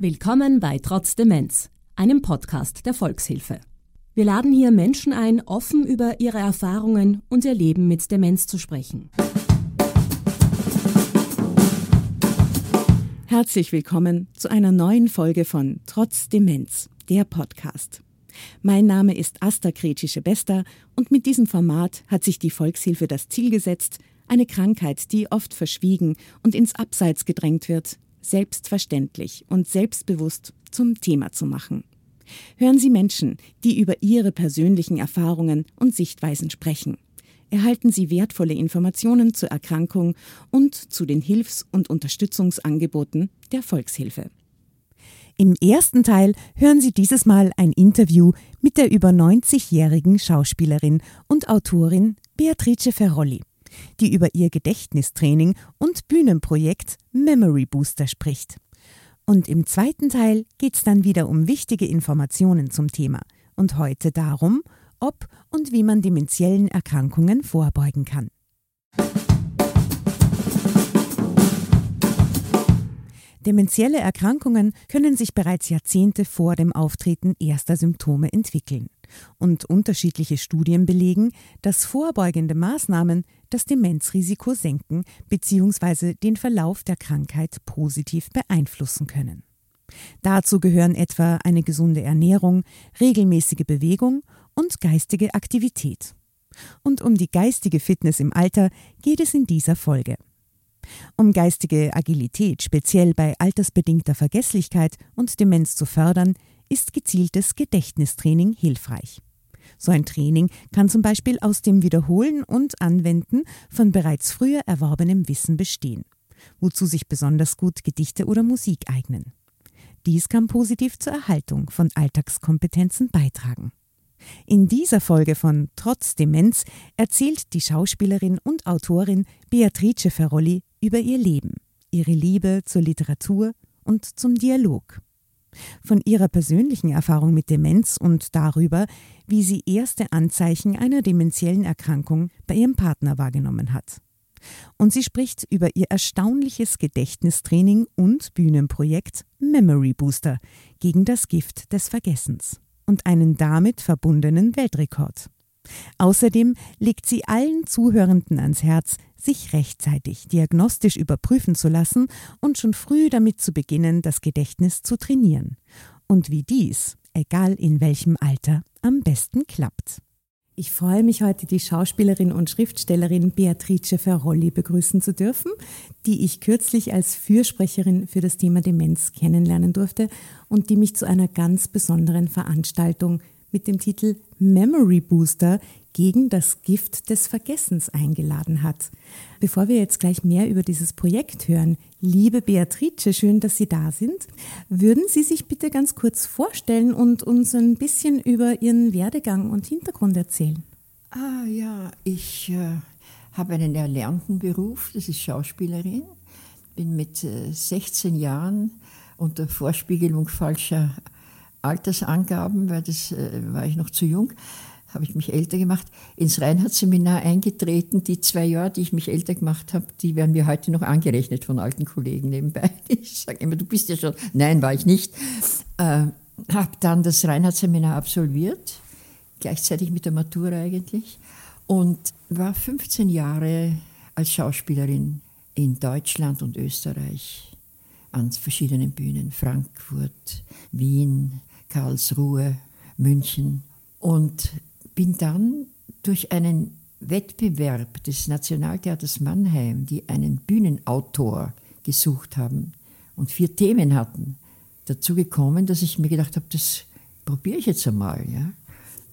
Willkommen bei Trotz Demenz, einem Podcast der Volkshilfe. Wir laden hier Menschen ein, offen über ihre Erfahrungen und ihr Leben mit Demenz zu sprechen. Herzlich willkommen zu einer neuen Folge von Trotz Demenz, der Podcast. Mein Name ist Asta Kretsche-Bester und mit diesem Format hat sich die Volkshilfe das Ziel gesetzt, eine Krankheit, die oft verschwiegen und ins Abseits gedrängt wird, selbstverständlich und selbstbewusst zum Thema zu machen. Hören Sie Menschen, die über ihre persönlichen Erfahrungen und Sichtweisen sprechen. Erhalten Sie wertvolle Informationen zur Erkrankung und zu den Hilfs- und Unterstützungsangeboten der Volkshilfe. Im ersten Teil hören Sie dieses Mal ein Interview mit der über 90-jährigen Schauspielerin und Autorin Beatrice Ferrolli die über ihr Gedächtnistraining und Bühnenprojekt Memory Booster spricht. Und im zweiten Teil geht es dann wieder um wichtige Informationen zum Thema und heute darum, ob und wie man dementiellen Erkrankungen vorbeugen kann. Dementielle Erkrankungen können sich bereits Jahrzehnte vor dem Auftreten erster Symptome entwickeln. Und unterschiedliche Studien belegen, dass vorbeugende Maßnahmen das Demenzrisiko senken bzw. den Verlauf der Krankheit positiv beeinflussen können. Dazu gehören etwa eine gesunde Ernährung, regelmäßige Bewegung und geistige Aktivität. Und um die geistige Fitness im Alter geht es in dieser Folge. Um geistige Agilität speziell bei altersbedingter Vergesslichkeit und Demenz zu fördern, ist gezieltes Gedächtnistraining hilfreich. So ein Training kann zum Beispiel aus dem Wiederholen und Anwenden von bereits früher erworbenem Wissen bestehen, wozu sich besonders gut Gedichte oder Musik eignen. Dies kann positiv zur Erhaltung von Alltagskompetenzen beitragen. In dieser Folge von Trotz Demenz erzählt die Schauspielerin und Autorin Beatrice Ferrolli über ihr Leben, ihre Liebe zur Literatur und zum Dialog. Von ihrer persönlichen Erfahrung mit Demenz und darüber, wie sie erste Anzeichen einer dementiellen Erkrankung bei ihrem Partner wahrgenommen hat. Und sie spricht über ihr erstaunliches Gedächtnistraining und Bühnenprojekt Memory Booster gegen das Gift des Vergessens und einen damit verbundenen Weltrekord. Außerdem legt sie allen Zuhörenden ans Herz, sich rechtzeitig diagnostisch überprüfen zu lassen und schon früh damit zu beginnen, das Gedächtnis zu trainieren. Und wie dies, egal in welchem Alter, am besten klappt. Ich freue mich heute, die Schauspielerin und Schriftstellerin Beatrice Ferrolli begrüßen zu dürfen, die ich kürzlich als Fürsprecherin für das Thema Demenz kennenlernen durfte und die mich zu einer ganz besonderen Veranstaltung mit dem Titel Memory Booster gegen das Gift des Vergessens eingeladen hat. Bevor wir jetzt gleich mehr über dieses Projekt hören, liebe Beatrice, schön, dass Sie da sind. Würden Sie sich bitte ganz kurz vorstellen und uns ein bisschen über Ihren Werdegang und Hintergrund erzählen? Ah ja, ich äh, habe einen erlernten Beruf, das ist Schauspielerin. Bin mit äh, 16 Jahren unter Vorspiegelung falscher Altersangaben, weil das äh, war ich noch zu jung, habe ich mich älter gemacht, ins Reinhardt-Seminar eingetreten. Die zwei Jahre, die ich mich älter gemacht habe, die werden mir heute noch angerechnet von alten Kollegen nebenbei. Ich sage immer, du bist ja schon. Nein, war ich nicht. Äh, habe dann das Reinhardt-Seminar absolviert, gleichzeitig mit der Matura eigentlich, und war 15 Jahre als Schauspielerin in Deutschland und Österreich an verschiedenen Bühnen, Frankfurt, Wien, Karlsruhe, München und bin dann durch einen Wettbewerb des Nationaltheaters Mannheim, die einen Bühnenautor gesucht haben und vier Themen hatten, dazu gekommen, dass ich mir gedacht habe, das probiere ich jetzt einmal. Ja?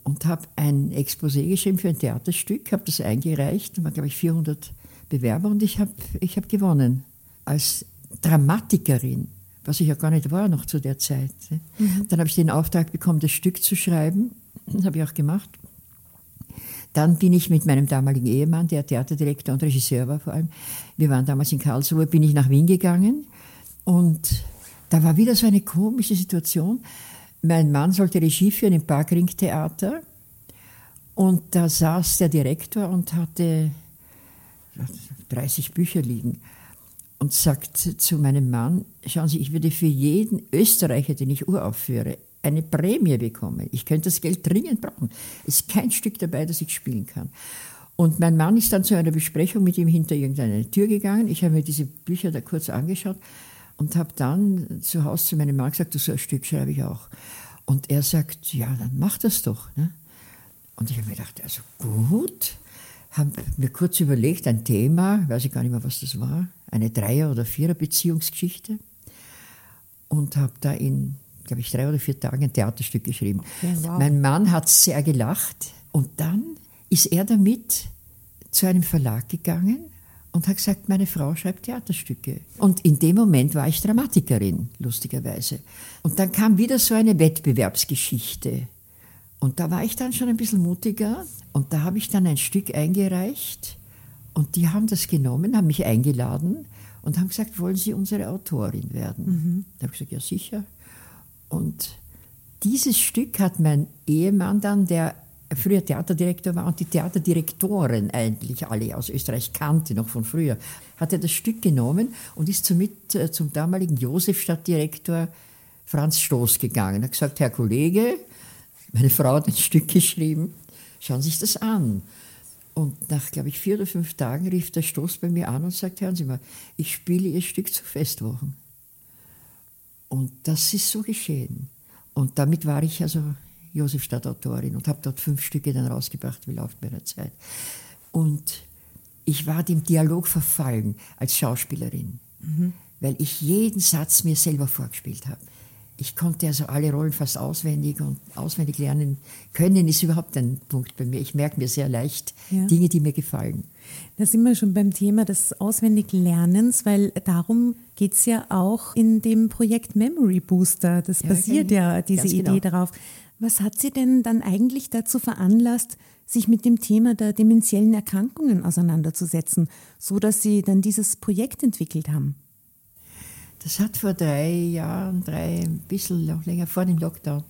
Und habe ein Exposé geschrieben für ein Theaterstück, habe das eingereicht, da waren, glaube ich, 400 Bewerber und ich habe ich hab gewonnen als Dramatikerin was ich ja gar nicht war noch zu der Zeit. Mhm. Dann habe ich den Auftrag bekommen, das Stück zu schreiben. Das habe ich auch gemacht. Dann bin ich mit meinem damaligen Ehemann, der Theaterdirektor und Regisseur war vor allem, wir waren damals in Karlsruhe, bin ich nach Wien gegangen und da war wieder so eine komische Situation. Mein Mann sollte Regie führen im Parkring Theater und da saß der Direktor und hatte 30 Bücher liegen. Und sagt zu meinem Mann, schauen Sie, ich würde für jeden Österreicher, den ich uraufführe, eine Prämie bekommen. Ich könnte das Geld dringend brauchen. Es ist kein Stück dabei, das ich spielen kann. Und mein Mann ist dann zu einer Besprechung mit ihm hinter irgendeine Tür gegangen. Ich habe mir diese Bücher da kurz angeschaut und habe dann zu Hause zu meinem Mann gesagt, so ein Stück schreibe ich auch. Und er sagt, ja, dann mach das doch. Ne? Und ich habe mir gedacht, also gut, habe mir kurz überlegt, ein Thema, weiß ich gar nicht mehr, was das war, eine Dreier- oder Vierer-Beziehungsgeschichte und habe da in glaube ich, drei oder vier Tagen ein Theaterstück geschrieben. Okay, wow. Mein Mann hat sehr gelacht und dann ist er damit zu einem Verlag gegangen und hat gesagt, meine Frau schreibt Theaterstücke. Und in dem Moment war ich Dramatikerin, lustigerweise. Und dann kam wieder so eine Wettbewerbsgeschichte. Und da war ich dann schon ein bisschen mutiger und da habe ich dann ein Stück eingereicht und die haben das genommen, haben mich eingeladen und haben gesagt, wollen Sie unsere Autorin werden? Mhm. Da habe ich gesagt, ja sicher. Und dieses Stück hat mein Ehemann dann, der früher Theaterdirektor war und die Theaterdirektoren eigentlich alle aus Österreich kannte, noch von früher, hat er das Stück genommen und ist somit äh, zum damaligen Josefstadtdirektor Franz Stoß gegangen. Er hat gesagt, Herr Kollege, meine Frau hat ein Stück geschrieben, schauen Sie sich das an. Und nach, glaube ich, vier oder fünf Tagen rief der Stoß bei mir an und sagt, hören Sie mal, ich spiele Ihr Stück zu Festwochen. Und das ist so geschehen. Und damit war ich also Josefstadt-Autorin und habe dort fünf Stücke dann rausgebracht, wie läuft mir der Zeit. Und ich war dem Dialog verfallen als Schauspielerin, mhm. weil ich jeden Satz mir selber vorgespielt habe. Ich konnte also alle Rollen fast auswendig und auswendig lernen können, ist überhaupt ein Punkt bei mir. Ich merke mir sehr leicht ja. Dinge, die mir gefallen. Da sind wir schon beim Thema des Auswendiglernens, weil darum geht es ja auch in dem Projekt Memory Booster. Das ja, basiert ja, diese Idee genau. darauf. Was hat Sie denn dann eigentlich dazu veranlasst, sich mit dem Thema der dementiellen Erkrankungen auseinanderzusetzen, so dass Sie dann dieses Projekt entwickelt haben? Das hat vor drei Jahren, drei, ein bisschen noch länger vor dem Lockdown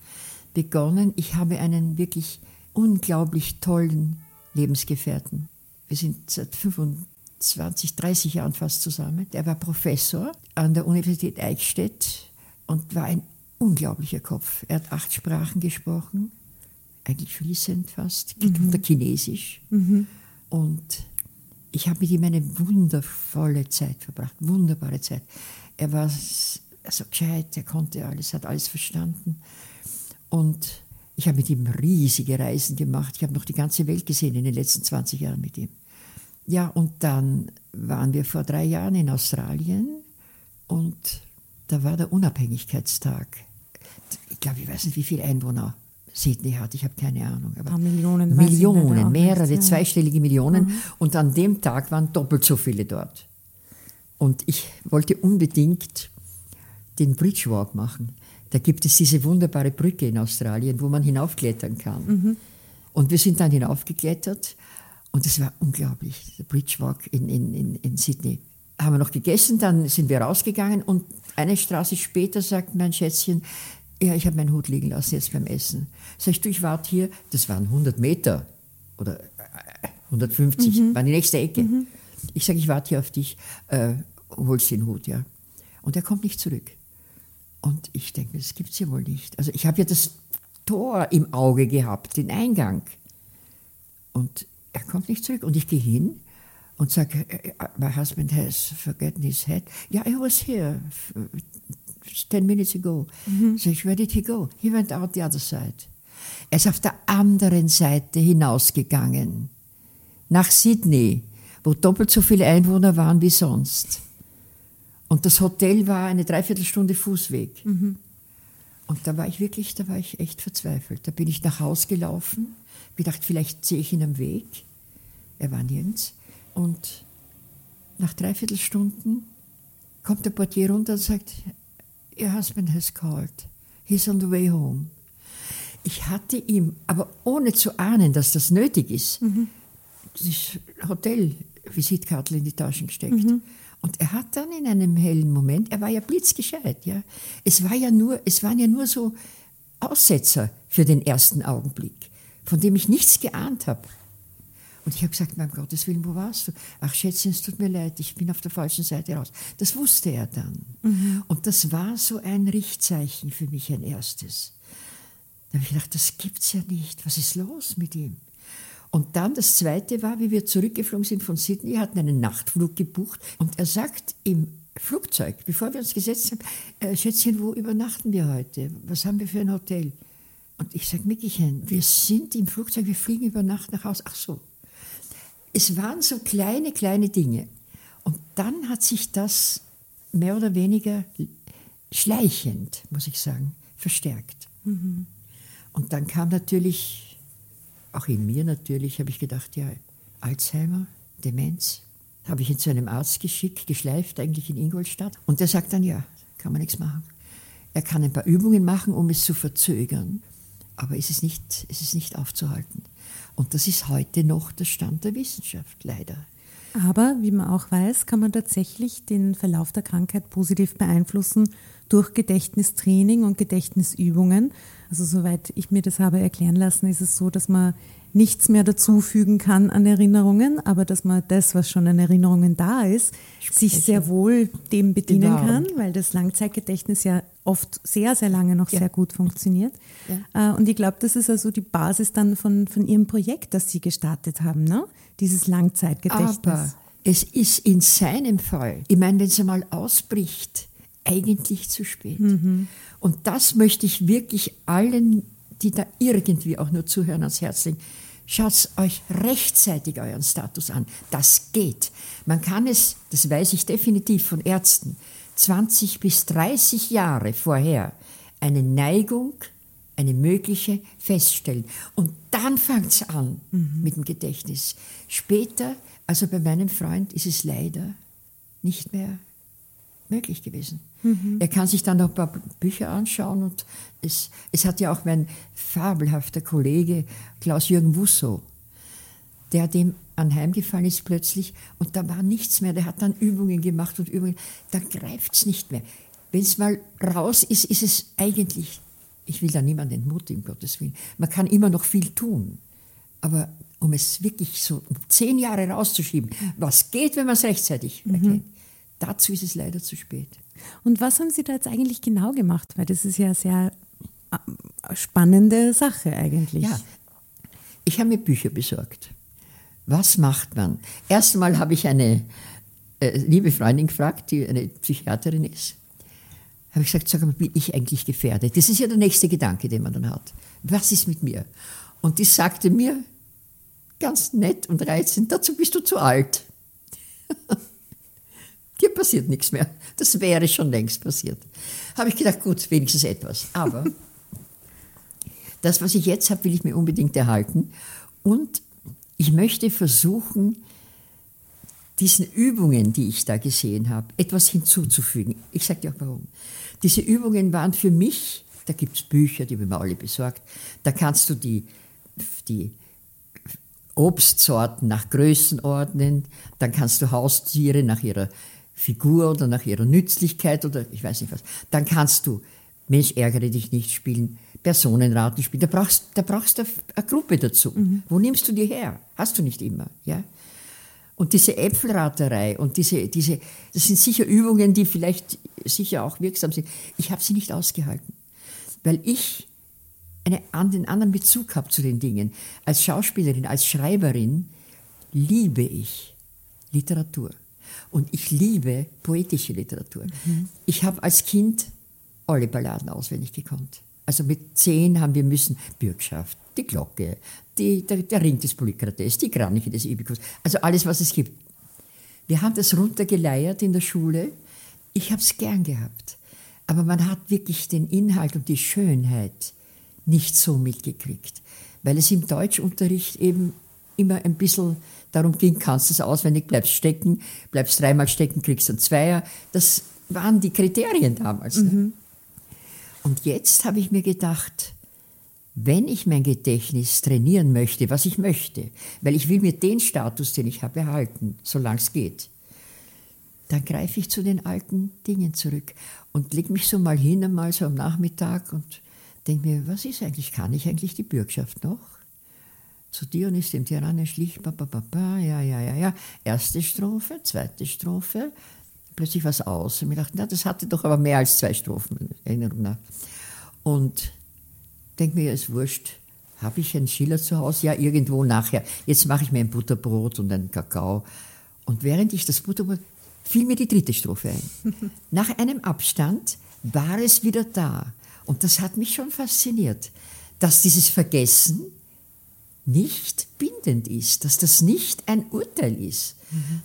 begonnen. Ich habe einen wirklich unglaublich tollen Lebensgefährten. Wir sind seit 25, 30 Jahren fast zusammen. Der war Professor an der Universität Eichstätt und war ein unglaublicher Kopf. Er hat acht Sprachen gesprochen, eigentlich fließend fast, mhm. Chinesisch. Mhm. Und ich habe mit ihm eine wundervolle Zeit verbracht, wunderbare Zeit. Er war so gescheit, er konnte alles, hat alles verstanden. Und ich habe mit ihm riesige Reisen gemacht. Ich habe noch die ganze Welt gesehen in den letzten 20 Jahren mit ihm. Ja, und dann waren wir vor drei Jahren in Australien und da war der Unabhängigkeitstag. Ich glaube, ich weiß nicht, wie viele Einwohner Sydney hat, ich habe keine Ahnung. Aber Ein paar Millionen. Millionen, mehrere, ja. zweistellige Millionen. Mhm. Und an dem Tag waren doppelt so viele dort. Und ich wollte unbedingt den Bridge Walk machen. Da gibt es diese wunderbare Brücke in Australien, wo man hinaufklettern kann. Mhm. Und wir sind dann hinaufgeklettert und es war unglaublich, der Bridge Walk in, in, in, in Sydney. Haben wir noch gegessen, dann sind wir rausgegangen und eine Straße später sagt mein Schätzchen, ja, ich habe meinen Hut liegen lassen jetzt beim Essen. Sag ich, du, ich warte hier, das waren 100 Meter oder 150, mhm. war die nächste Ecke. Mhm. Ich sage, ich warte hier auf dich, äh, holst den Hut, ja. Und er kommt nicht zurück. Und ich denke, das gibt es ja wohl nicht. Also ich habe ja das Tor im Auge gehabt, den Eingang. Und er kommt nicht zurück. Und ich gehe hin und sage, äh, äh, my husband has forgotten his head. Yeah, he was here ten minutes ago. Mhm. Sag ich, where did he go? He went out the other side. Er ist auf der anderen Seite hinausgegangen. Nach Sydney wo doppelt so viele Einwohner waren wie sonst. Und das Hotel war eine Dreiviertelstunde Fußweg. Mhm. Und da war ich wirklich, da war ich echt verzweifelt. Da bin ich nach Haus gelaufen, gedacht, vielleicht sehe ich ihn am Weg. Er war nirgends. Und nach Dreiviertelstunden kommt der Portier runter und sagt, Your husband has called. He's on the way home. Ich hatte ihm, aber ohne zu ahnen, dass das nötig ist, mhm. das Hotel Visitkarte in die Taschen gesteckt. Mhm. Und er hat dann in einem hellen Moment, er war ja blitzgescheit, ja. Es war ja nur, es waren ja nur so Aussetzer für den ersten Augenblick, von dem ich nichts geahnt habe. Und ich habe gesagt, mein Gottes Willen, wo warst du? Ach Schätzchen, es tut mir leid, ich bin auf der falschen Seite raus. Das wusste er dann. Mhm. Und das war so ein Richtzeichen für mich, ein erstes. Da habe ich gedacht, das gibt's ja nicht. Was ist los mit ihm? Und dann das Zweite war, wie wir zurückgeflogen sind von Sydney, hatten einen Nachtflug gebucht und er sagt im Flugzeug, bevor wir uns gesetzt haben, äh, Schätzchen, wo übernachten wir heute? Was haben wir für ein Hotel? Und ich sage, Mickelchen, wir sind im Flugzeug, wir fliegen über Nacht nach Hause. Ach so. Es waren so kleine, kleine Dinge. Und dann hat sich das mehr oder weniger schleichend, muss ich sagen, verstärkt. Mhm. Und dann kam natürlich, auch in mir natürlich, habe ich gedacht, ja, Alzheimer, Demenz, habe ich ihn zu einem Arzt geschickt, geschleift, eigentlich in Ingolstadt. Und der sagt dann, ja, kann man nichts machen. Er kann ein paar Übungen machen, um es zu verzögern, aber es ist nicht, es ist nicht aufzuhalten. Und das ist heute noch der Stand der Wissenschaft, leider. Aber wie man auch weiß, kann man tatsächlich den Verlauf der Krankheit positiv beeinflussen durch Gedächtnistraining und Gedächtnisübungen. Also soweit ich mir das habe erklären lassen, ist es so, dass man nichts mehr dazufügen kann an Erinnerungen, aber dass man das, was schon an Erinnerungen da ist, Sprechen. sich sehr wohl dem bedienen genau. kann, weil das Langzeitgedächtnis ja oft sehr, sehr lange noch ja. sehr gut funktioniert. Ja. Äh, und ich glaube, das ist also die Basis dann von, von Ihrem Projekt, das Sie gestartet haben, ne? dieses Langzeitgedächtnis. Aber es ist in seinem Fall, ich meine, wenn es einmal ausbricht, eigentlich zu spät. Mhm. Und das möchte ich wirklich allen, die da irgendwie auch nur zuhören, ans Herz legen. Schaut euch rechtzeitig euren Status an. Das geht. Man kann es, das weiß ich definitiv von Ärzten, 20 bis 30 Jahre vorher eine Neigung, eine mögliche feststellen. Und dann fängt es an mhm. mit dem Gedächtnis. Später, also bei meinem Freund, ist es leider nicht mehr möglich gewesen. Mhm. Er kann sich dann noch ein paar Bücher anschauen und es, es hat ja auch mein fabelhafter Kollege Klaus-Jürgen Wusso, der dem anheimgefallen ist plötzlich und da war nichts mehr. Der hat dann Übungen gemacht und Übungen. Da greift es nicht mehr. Wenn es mal raus ist, ist es eigentlich, ich will da niemanden entmutigen, Gottes Willen. Man kann immer noch viel tun. Aber um es wirklich so um zehn Jahre rauszuschieben, was geht, wenn man es rechtzeitig mhm. erkennt, dazu ist es leider zu spät. Und was haben Sie da jetzt eigentlich genau gemacht? Weil das ist ja eine sehr äh, spannende Sache eigentlich. Ja, ich habe mir Bücher besorgt. Was macht man? Erstmal habe ich eine äh, liebe Freundin gefragt, die eine Psychiaterin ist. Habe ich gesagt, sag mal, bin ich eigentlich gefährdet? Das ist ja der nächste Gedanke, den man dann hat. Was ist mit mir? Und die sagte mir, ganz nett und reizend, dazu bist du zu alt. Dir passiert nichts mehr. Das wäre schon längst passiert. Habe ich gedacht, gut, wenigstens etwas. Aber das, was ich jetzt habe, will ich mir unbedingt erhalten. Und ich möchte versuchen, diesen Übungen, die ich da gesehen habe, etwas hinzuzufügen. Ich sage dir auch warum. Diese Übungen waren für mich, da gibt es Bücher, die haben wir alle besorgt, da kannst du die, die Obstsorten nach Größen ordnen, dann kannst du Haustiere nach ihrer Figur oder nach ihrer Nützlichkeit oder ich weiß nicht was. Dann kannst du Mensch, ärgere dich nicht spielen, Personenraten spielen. Da brauchst, da brauchst du eine Gruppe dazu. Mhm. Wo nimmst du die her? Hast du nicht immer, ja? Und diese Äpfelraterei und diese, diese, das sind sicher Übungen, die vielleicht sicher auch wirksam sind. Ich habe sie nicht ausgehalten, weil ich eine, einen anderen Bezug habe zu den Dingen. Als Schauspielerin, als Schreiberin liebe ich Literatur. Und ich liebe poetische Literatur. Mhm. Ich habe als Kind alle Balladen auswendig gekonnt. Also mit zehn haben wir müssen Bürgschaft, die Glocke, die, der, der, Ring des Polykrates, die Kraniche des Ibikus, also alles, was es gibt. Wir haben das runtergeleiert in der Schule. Ich habe es gern gehabt. Aber man hat wirklich den Inhalt und die Schönheit nicht so mitgekriegt, weil es im Deutschunterricht eben immer ein bisschen darum ging, kannst du es auswendig, bleibst stecken, bleibst dreimal stecken, kriegst du einen Zweier. Das waren die Kriterien damals. Ne? Mhm. Und jetzt habe ich mir gedacht, wenn ich mein Gedächtnis trainieren möchte, was ich möchte, weil ich will mir den Status, den ich habe, behalten, solange es geht, dann greife ich zu den alten Dingen zurück und lege mich so mal hin, einmal so am Nachmittag und denke mir, was ist eigentlich, kann ich eigentlich die Bürgschaft noch? Zu Dionys, dem Tyrannen, schlich, ba, ba, ba, ba, ja, ja, ja, ja. Erste Strophe, zweite Strophe, plötzlich was aus. Und ich dachte, na, das hatte doch aber mehr als zwei Strophen, Erinnerung nach. Und denke mir, ist wurscht, habe ich einen Schiller zu Hause? Ja, irgendwo nachher. Jetzt mache ich mir ein Butterbrot und einen Kakao. Und während ich das Butterbrot, fiel mir die dritte Strophe ein. Nach einem Abstand war es wieder da. Und das hat mich schon fasziniert, dass dieses Vergessen nicht bindend ist, dass das nicht ein Urteil ist.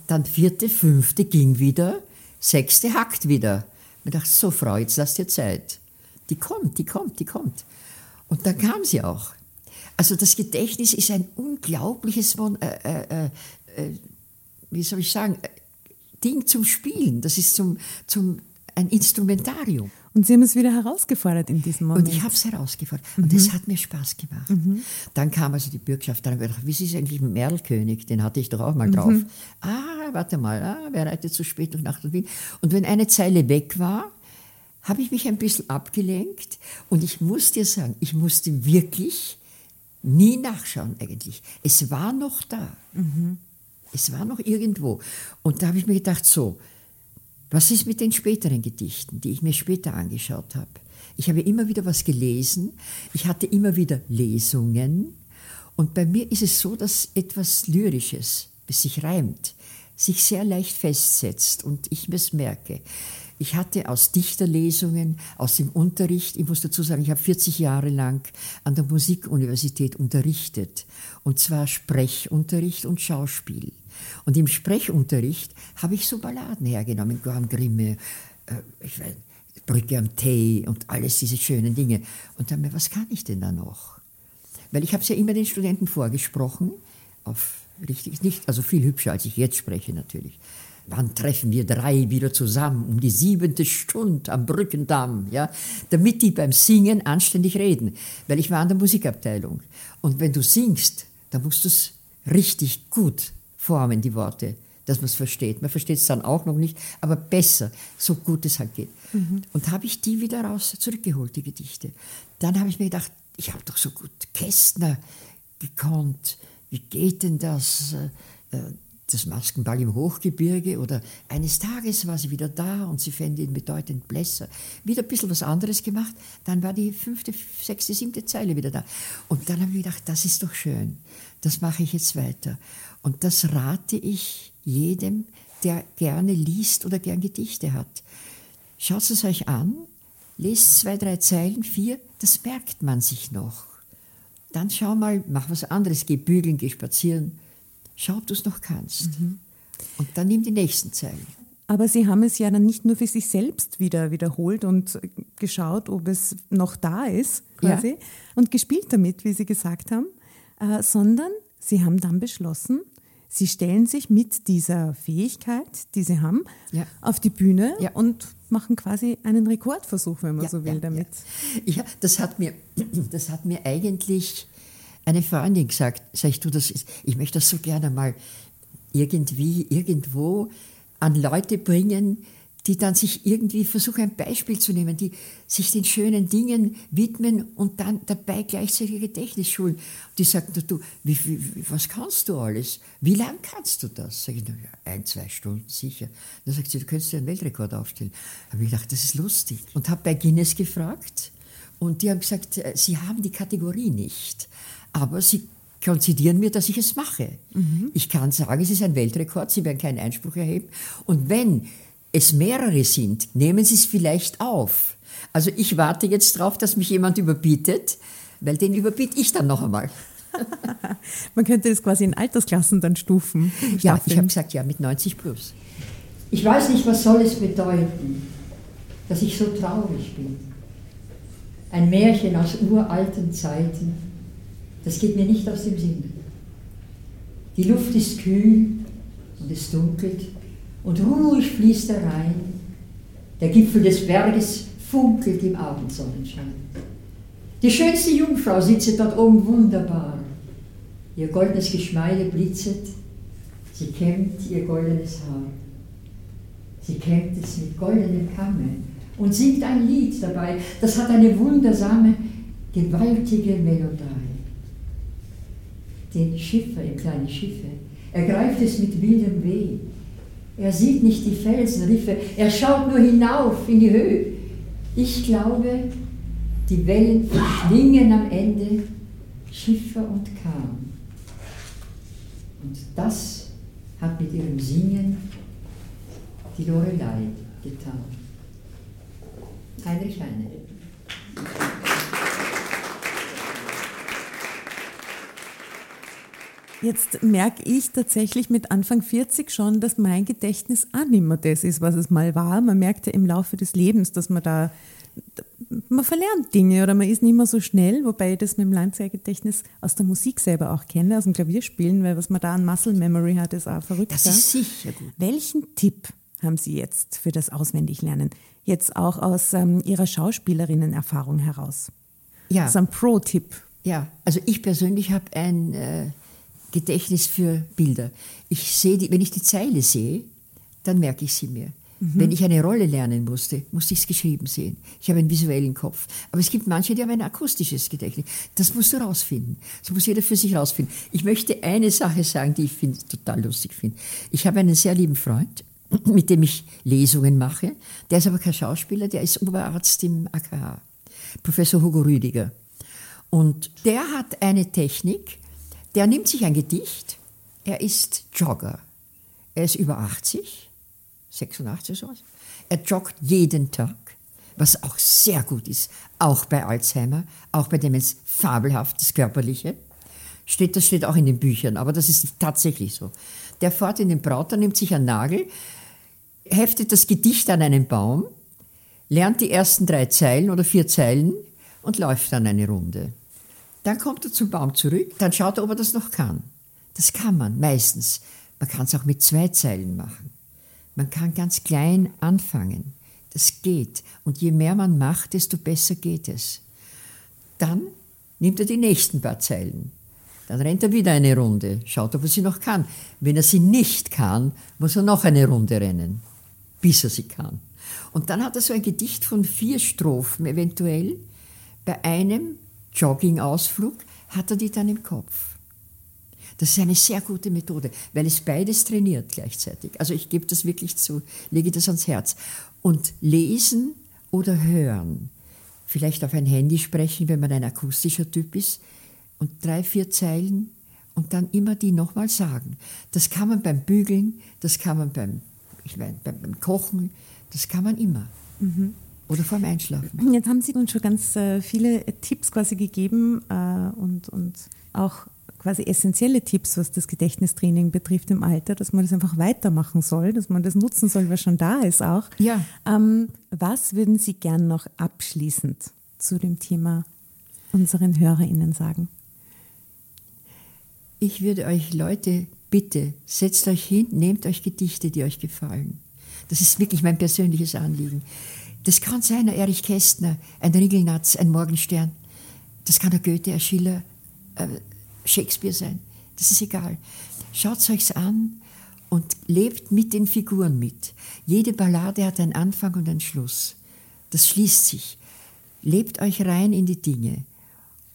Dann vierte, fünfte ging wieder, sechste hackt wieder. Ich dachte, so Frau, jetzt lass dir Zeit. Die kommt, die kommt, die kommt. Und dann kam sie auch. Also das Gedächtnis ist ein unglaubliches, äh, äh, äh, wie soll ich sagen, Ding zum Spielen. Das ist zum, zum, ein Instrumentarium. Und Sie haben es wieder herausgefordert in diesem Moment. Und ich habe es herausgefordert. Mhm. Und es hat mir Spaß gemacht. Mhm. Dann kam also die Bürgschaft. Dann habe ich gedacht, wie ist es eigentlich mit Merlkönig? Den hatte ich doch auch mal mhm. drauf. Ah, warte mal, ah, wer reitet so spät durch Nacht und Wind? Und wenn eine Zeile weg war, habe ich mich ein bisschen abgelenkt. Und ich muss dir sagen, ich musste wirklich nie nachschauen eigentlich. Es war noch da. Mhm. Es war noch irgendwo. Und da habe ich mir gedacht, so, was ist mit den späteren Gedichten, die ich mir später angeschaut habe? Ich habe immer wieder was gelesen, ich hatte immer wieder Lesungen und bei mir ist es so, dass etwas Lyrisches, das sich reimt, sich sehr leicht festsetzt und ich es merke. Ich hatte aus Dichterlesungen, aus dem Unterricht, ich muss dazu sagen, ich habe 40 Jahre lang an der Musikuniversität unterrichtet, und zwar Sprechunterricht und Schauspiel. Und im Sprechunterricht habe ich so Balladen hergenommen, Gorm Grimme, äh, ich weiß, Brücke am Tee und alles diese schönen Dinge. Und dann mir, was kann ich denn da noch? Weil ich habe es ja immer den Studenten vorgesprochen, auf richtig, nicht, also viel hübscher, als ich jetzt spreche natürlich. Wann treffen wir drei wieder zusammen um die siebente Stunde am Brückendamm, ja, damit die beim Singen anständig reden, weil ich war an der Musikabteilung. Und wenn du singst, dann musst du es richtig gut formen, die Worte, dass man es versteht. Man versteht es dann auch noch nicht, aber besser, so gut es halt geht. Mhm. Und habe ich die wieder raus zurückgeholt, die Gedichte. Dann habe ich mir gedacht, ich habe doch so gut Kästner gekonnt. Wie geht denn das? Äh, äh, das Maskenball im Hochgebirge oder eines Tages war sie wieder da und sie fände ihn bedeutend blässer. Wieder ein bisschen was anderes gemacht, dann war die fünfte, sechste, siebte Zeile wieder da. Und dann habe ich gedacht, das ist doch schön, das mache ich jetzt weiter. Und das rate ich jedem, der gerne liest oder gern Gedichte hat. Schaut es euch an, lest zwei, drei Zeilen, vier, das merkt man sich noch. Dann schau mal, mach was anderes, geh bügeln, geh spazieren. Schau, ob du es noch kannst. Mhm. Und dann nimm die nächsten Zeilen. Aber Sie haben es ja dann nicht nur für sich selbst wieder wiederholt und geschaut, ob es noch da ist, quasi, ja. und gespielt damit, wie Sie gesagt haben, äh, sondern Sie haben dann beschlossen, Sie stellen sich mit dieser Fähigkeit, die Sie haben, ja. auf die Bühne ja. und machen quasi einen Rekordversuch, wenn man ja, so will, damit. Ja, das hat mir, das hat mir eigentlich eine Freundin gesagt, sag ich, du, das ist, ich möchte das so gerne mal irgendwie, irgendwo an Leute bringen, die dann sich irgendwie versuchen, ein Beispiel zu nehmen, die sich den schönen Dingen widmen und dann dabei gleichzeitig Gedächtnis schulen. Die sagen, du, wie, wie, was kannst du alles? Wie lange kannst du das? Sag ich, ja, ein, zwei Stunden sicher. Dann sagt sie, du könntest dir einen Weltrekord aufstellen. Da habe ich gedacht, das ist lustig. Und habe bei Guinness gefragt und die haben gesagt, äh, sie haben die Kategorie nicht, aber sie konzidieren mir, dass ich es mache. Mhm. Ich kann sagen, es ist ein Weltrekord, sie werden keinen Einspruch erheben. Und wenn es mehrere sind, nehmen Sie es vielleicht auf. Also ich warte jetzt darauf, dass mich jemand überbietet, weil den überbiete ich dann noch einmal. Man könnte das quasi in Altersklassen dann stufen. Ja, ich habe gesagt, ja, mit 90 plus. Ich weiß nicht, was soll es bedeuten, dass ich so traurig bin. Ein Märchen aus uralten Zeiten, das geht mir nicht aus dem Sinn. Die Luft ist kühl und es dunkelt und ruhig fließt der Rhein. Der Gipfel des Berges funkelt im Abendsonnenschein. Die schönste Jungfrau sitzt dort oben wunderbar. Ihr goldenes Geschmeide blitzet, sie kämmt ihr goldenes Haar. Sie kämmt es mit goldenem Kamme und singt ein Lied dabei. Das hat eine wundersame, gewaltige Melodie. den Schiffer im kleinen Schiffe. Er greift es mit wildem Weh. Er sieht nicht die Felsenriffe, er schaut nur hinauf in die Höhe. Ich glaube, die Wellen verschlingen am Ende Schiffer und Kahn. Und das hat mit ihrem Singen die Lorelei getan. Heinrich Heine. Jetzt merke ich tatsächlich mit Anfang 40 schon, dass mein Gedächtnis auch nicht mehr das ist, was es mal war. Man merkt ja im Laufe des Lebens, dass man da, man verlernt Dinge oder man ist nicht mehr so schnell, wobei ich das mit dem Langzeitgedächtnis aus der Musik selber auch kenne, aus dem Klavierspielen, weil was man da an Muscle Memory hat, ist auch verrückt. Das ist sicher gut. Welchen Tipp haben Sie jetzt für das Auswendiglernen? Jetzt auch aus ähm, Ihrer Schauspielerinnenerfahrung heraus. Ja. Das ist ein Pro-Tipp. Ja, also ich persönlich habe ein äh, Gedächtnis für Bilder. Ich sehe, die, wenn ich die Zeile sehe, dann merke ich sie mir. Mhm. Wenn ich eine Rolle lernen musste, musste ich es geschrieben sehen. Ich habe einen visuellen Kopf. Aber es gibt manche, die haben ein akustisches Gedächtnis. Das musst du rausfinden. Das muss jeder für sich rausfinden. Ich möchte eine Sache sagen, die ich find, total lustig finde. Ich habe einen sehr lieben Freund, mit dem ich Lesungen mache. Der ist aber kein Schauspieler, der ist Oberarzt im AKH. Professor Hugo Rüdiger. Und der hat eine Technik, der nimmt sich ein Gedicht, er ist Jogger. Er ist über 80, 86 sowas. Er joggt jeden Tag, was auch sehr gut ist, auch bei Alzheimer, auch bei Demenz fabelhaft, das Körperliche. Steht, das steht auch in den Büchern, aber das ist tatsächlich so. Der fährt in den Brauter, nimmt sich einen Nagel, heftet das Gedicht an einen Baum, lernt die ersten drei Zeilen oder vier Zeilen und läuft dann eine Runde. Dann kommt er zum Baum zurück, dann schaut er, ob er das noch kann. Das kann man meistens. Man kann es auch mit zwei Zeilen machen. Man kann ganz klein anfangen. Das geht. Und je mehr man macht, desto besser geht es. Dann nimmt er die nächsten paar Zeilen. Dann rennt er wieder eine Runde, schaut, ob er sie noch kann. Wenn er sie nicht kann, muss er noch eine Runde rennen, bis er sie kann. Und dann hat er so ein Gedicht von vier Strophen eventuell. Bei einem Joggingausflug, hat er die dann im Kopf. Das ist eine sehr gute Methode, weil es beides trainiert gleichzeitig. Also ich gebe das wirklich zu, lege das ans Herz. Und lesen oder hören, vielleicht auf ein Handy sprechen, wenn man ein akustischer Typ ist, und drei, vier Zeilen und dann immer die nochmal sagen. Das kann man beim Bügeln, das kann man beim, ich meine, beim, Kochen, das kann man immer. Mhm. Oder vorm Einschlafen. Jetzt haben Sie uns schon ganz äh, viele Tipps quasi gegeben äh, und, und auch quasi essentielle Tipps, was das Gedächtnistraining betrifft im Alter, dass man das einfach weitermachen soll, dass man das nutzen soll, was schon da ist auch. Ja. Ähm, was würden Sie gern noch abschließend zu dem Thema unseren HörerInnen sagen? Ich würde euch Leute, bitte, setzt euch hin, nehmt euch Gedichte, die euch gefallen. Das ist wirklich mein persönliches Anliegen. Das kann sein ein Erich Kästner, ein Riegelnatz, ein Morgenstern. Das kann ein Goethe, ein Schiller, ein Shakespeare sein. Das ist egal. Schaut euch's an und lebt mit den Figuren mit. Jede Ballade hat einen Anfang und einen Schluss. Das schließt sich. Lebt euch rein in die Dinge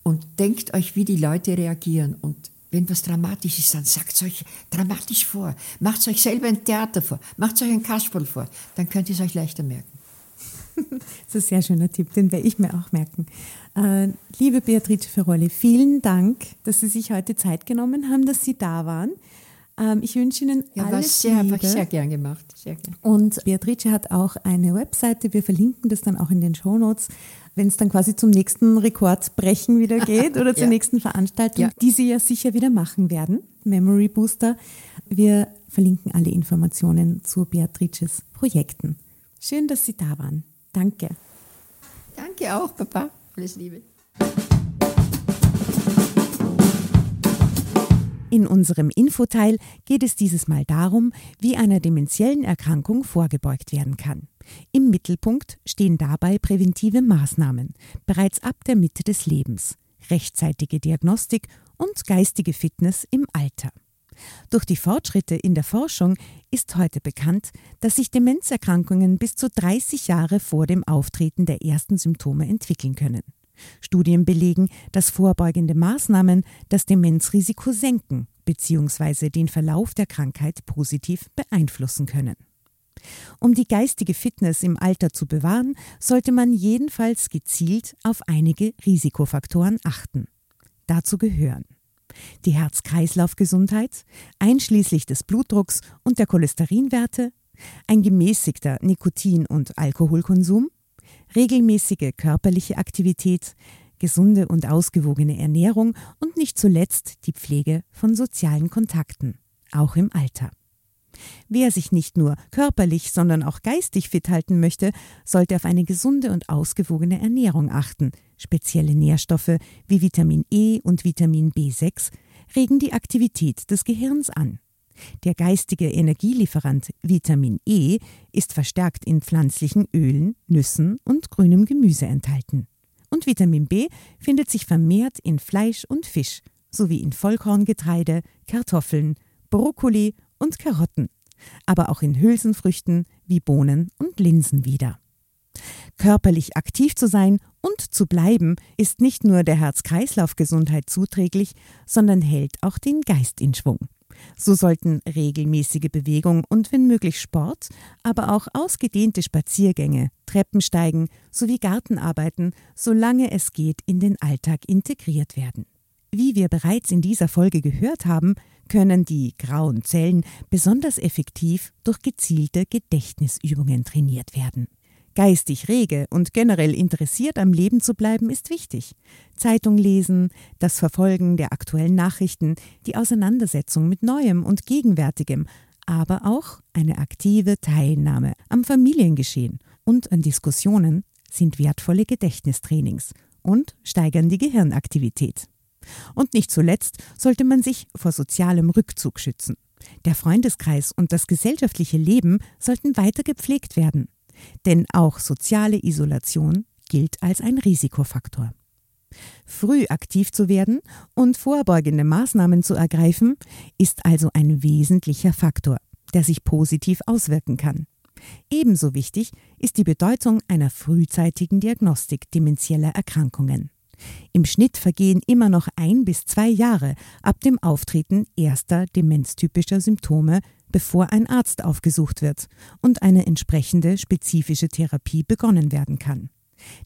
und denkt euch, wie die Leute reagieren. Und wenn was dramatisch ist, dann sagt euch dramatisch vor. Macht euch selber ein Theater vor. Macht euch ein Kasperl vor. Dann könnt ihr es euch leichter merken. Das ist ein sehr schöner Tipp, den werde ich mir auch merken. Äh, liebe Beatrice Ferrolli, vielen Dank, dass Sie sich heute Zeit genommen haben, dass Sie da waren. Ähm, ich wünsche Ihnen ja, alles sehr, Liebe. Sehr gern gemacht. Sehr gern. Und Beatrice hat auch eine Webseite. Wir verlinken das dann auch in den Show Notes, wenn es dann quasi zum nächsten Rekordbrechen wieder geht oder zur ja. nächsten Veranstaltung, ja. die Sie ja sicher wieder machen werden. Memory Booster. Wir verlinken alle Informationen zu Beatrices Projekten. Schön, dass Sie da waren. Danke. Danke auch, Papa. Alles Liebe. In unserem Infoteil geht es dieses Mal darum, wie einer dementiellen Erkrankung vorgebeugt werden kann. Im Mittelpunkt stehen dabei präventive Maßnahmen, bereits ab der Mitte des Lebens, rechtzeitige Diagnostik und geistige Fitness im Alter. Durch die Fortschritte in der Forschung ist heute bekannt, dass sich Demenzerkrankungen bis zu 30 Jahre vor dem Auftreten der ersten Symptome entwickeln können. Studien belegen, dass vorbeugende Maßnahmen das Demenzrisiko senken bzw. den Verlauf der Krankheit positiv beeinflussen können. Um die geistige Fitness im Alter zu bewahren, sollte man jedenfalls gezielt auf einige Risikofaktoren achten. Dazu gehören die Herz-Kreislauf-Gesundheit, einschließlich des Blutdrucks und der Cholesterinwerte, ein gemäßigter Nikotin- und Alkoholkonsum, regelmäßige körperliche Aktivität, gesunde und ausgewogene Ernährung und nicht zuletzt die Pflege von sozialen Kontakten, auch im Alter. Wer sich nicht nur körperlich, sondern auch geistig fit halten möchte, sollte auf eine gesunde und ausgewogene Ernährung achten. Spezielle Nährstoffe wie Vitamin E und Vitamin B6 regen die Aktivität des Gehirns an. Der geistige Energielieferant Vitamin E ist verstärkt in pflanzlichen Ölen, Nüssen und grünem Gemüse enthalten. Und Vitamin B findet sich vermehrt in Fleisch und Fisch sowie in Vollkorngetreide, Kartoffeln, Brokkoli und Karotten, aber auch in Hülsenfrüchten wie Bohnen und Linsen wieder. Körperlich aktiv zu sein und zu bleiben ist nicht nur der Herz-Kreislauf-Gesundheit zuträglich, sondern hält auch den Geist in Schwung. So sollten regelmäßige Bewegung und wenn möglich Sport, aber auch ausgedehnte Spaziergänge, Treppensteigen sowie Gartenarbeiten, solange es geht, in den Alltag integriert werden. Wie wir bereits in dieser Folge gehört haben, können die grauen Zellen besonders effektiv durch gezielte Gedächtnisübungen trainiert werden. Geistig rege und generell interessiert am Leben zu bleiben ist wichtig. Zeitung lesen, das Verfolgen der aktuellen Nachrichten, die Auseinandersetzung mit Neuem und Gegenwärtigem, aber auch eine aktive Teilnahme am Familiengeschehen und an Diskussionen sind wertvolle Gedächtnistrainings und steigern die Gehirnaktivität. Und nicht zuletzt sollte man sich vor sozialem Rückzug schützen. Der Freundeskreis und das gesellschaftliche Leben sollten weiter gepflegt werden. Denn auch soziale Isolation gilt als ein Risikofaktor. Früh aktiv zu werden und vorbeugende Maßnahmen zu ergreifen, ist also ein wesentlicher Faktor, der sich positiv auswirken kann. Ebenso wichtig ist die Bedeutung einer frühzeitigen Diagnostik demenzieller Erkrankungen. Im Schnitt vergehen immer noch ein bis zwei Jahre ab dem Auftreten erster demenztypischer Symptome, bevor ein Arzt aufgesucht wird und eine entsprechende spezifische Therapie begonnen werden kann.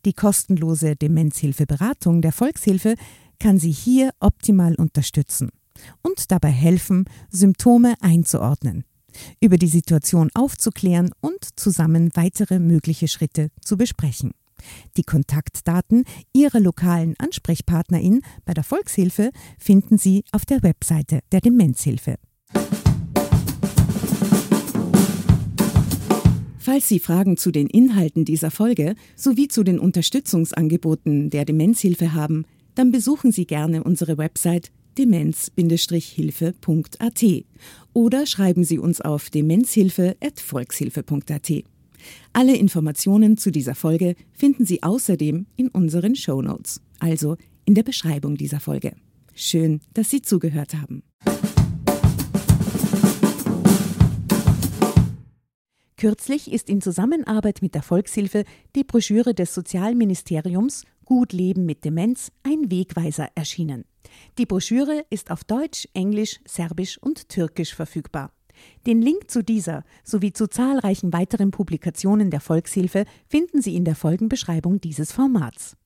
Die kostenlose Demenzhilfeberatung der Volkshilfe kann Sie hier optimal unterstützen und dabei helfen, Symptome einzuordnen, über die Situation aufzuklären und zusammen weitere mögliche Schritte zu besprechen. Die Kontaktdaten Ihrer lokalen Ansprechpartnerin bei der Volkshilfe finden Sie auf der Webseite der Demenzhilfe. Falls Sie Fragen zu den Inhalten dieser Folge sowie zu den Unterstützungsangeboten der Demenzhilfe haben, dann besuchen Sie gerne unsere Website demenz-hilfe.at oder schreiben Sie uns auf demenzhilfe.volkshilfe.at. Alle Informationen zu dieser Folge finden Sie außerdem in unseren Show Notes, also in der Beschreibung dieser Folge. Schön, dass Sie zugehört haben. Kürzlich ist in Zusammenarbeit mit der Volkshilfe die Broschüre des Sozialministeriums Gut Leben mit Demenz ein Wegweiser erschienen. Die Broschüre ist auf Deutsch, Englisch, Serbisch und Türkisch verfügbar. Den Link zu dieser sowie zu zahlreichen weiteren Publikationen der Volkshilfe finden Sie in der Folgenbeschreibung dieses Formats.